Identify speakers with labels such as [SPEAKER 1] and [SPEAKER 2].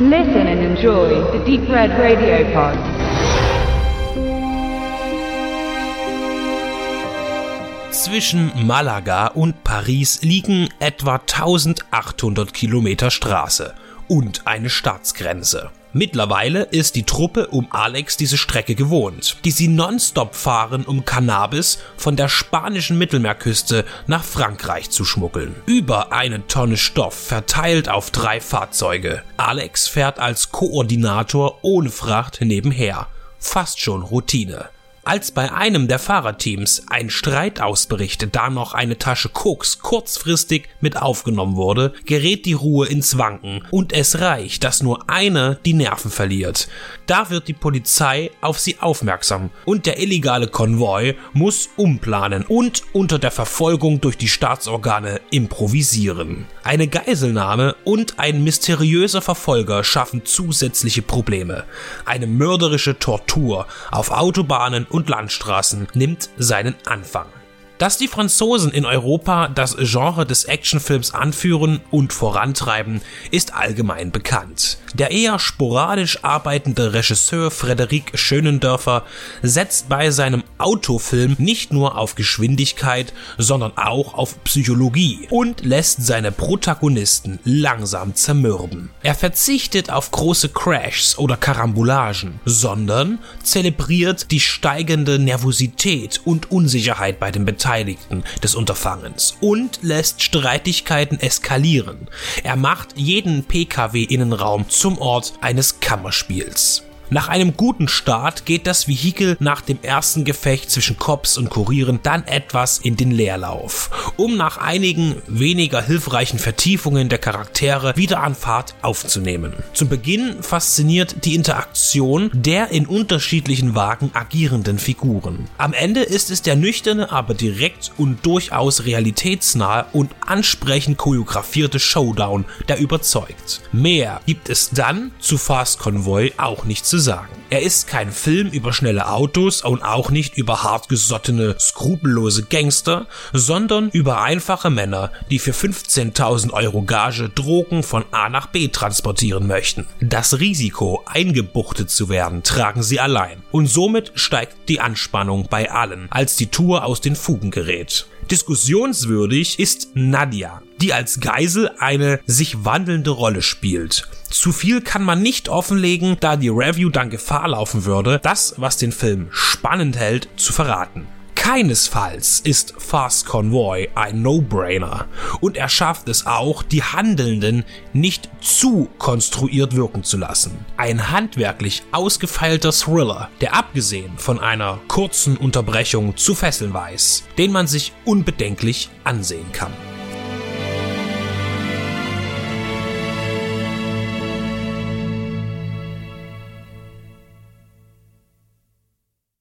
[SPEAKER 1] Listen and enjoy the Deep Red Radio Pod.
[SPEAKER 2] Zwischen Malaga und Paris liegen etwa 1800 Kilometer Straße und eine Staatsgrenze. Mittlerweile ist die Truppe um Alex diese Strecke gewohnt, die sie nonstop fahren, um Cannabis von der spanischen Mittelmeerküste nach Frankreich zu schmuggeln. Über eine Tonne Stoff verteilt auf drei Fahrzeuge. Alex fährt als Koordinator ohne Fracht nebenher. Fast schon Routine. Als bei einem der Fahrerteams ein Streit ausbricht, da noch eine Tasche Koks kurzfristig mit aufgenommen wurde, gerät die Ruhe ins Wanken und es reicht, dass nur einer die Nerven verliert. Da wird die Polizei auf sie aufmerksam und der illegale Konvoi muss umplanen und unter der Verfolgung durch die Staatsorgane improvisieren. Eine Geiselnahme und ein mysteriöser Verfolger schaffen zusätzliche Probleme. Eine mörderische Tortur auf Autobahnen und Landstraßen nimmt seinen Anfang. Dass die Franzosen in Europa das Genre des Actionfilms anführen und vorantreiben, ist allgemein bekannt. Der eher sporadisch arbeitende Regisseur Frederik Schönendörfer setzt bei seinem Autofilm nicht nur auf Geschwindigkeit, sondern auch auf Psychologie und lässt seine Protagonisten langsam zermürben. Er verzichtet auf große Crashs oder Karambolagen, sondern zelebriert die steigende Nervosität und Unsicherheit bei den Beteiligten Beteiligten des Unterfangens und lässt Streitigkeiten eskalieren. Er macht jeden Pkw-Innenraum zum Ort eines Kammerspiels. Nach einem guten Start geht das Vehikel nach dem ersten Gefecht zwischen Cops und Kurieren dann etwas in den Leerlauf, um nach einigen weniger hilfreichen Vertiefungen der Charaktere wieder an Fahrt aufzunehmen. Zum Beginn fasziniert die Interaktion der in unterschiedlichen Wagen agierenden Figuren. Am Ende ist es der nüchterne, aber direkt und durchaus realitätsnahe und ansprechend choreografierte Showdown, der überzeugt. Mehr gibt es dann zu Fast Convoy auch nicht sagen. Er ist kein Film über schnelle Autos und auch nicht über hartgesottene, skrupellose Gangster, sondern über einfache Männer, die für 15.000 Euro Gage Drogen von A nach B transportieren möchten. Das Risiko, eingebuchtet zu werden, tragen sie allein. Und somit steigt die Anspannung bei allen, als die Tour aus den Fugen gerät. Diskussionswürdig ist Nadia, die als Geisel eine sich wandelnde Rolle spielt. Zu viel kann man nicht offenlegen, da die Review dann Gefahr laufen würde, das, was den Film spannend hält, zu verraten. Keinesfalls ist Fast Convoy ein No-Brainer und er schafft es auch, die Handelnden nicht zu konstruiert wirken zu lassen. Ein handwerklich ausgefeilter Thriller, der abgesehen von einer kurzen Unterbrechung zu fesseln weiß, den man sich unbedenklich ansehen kann.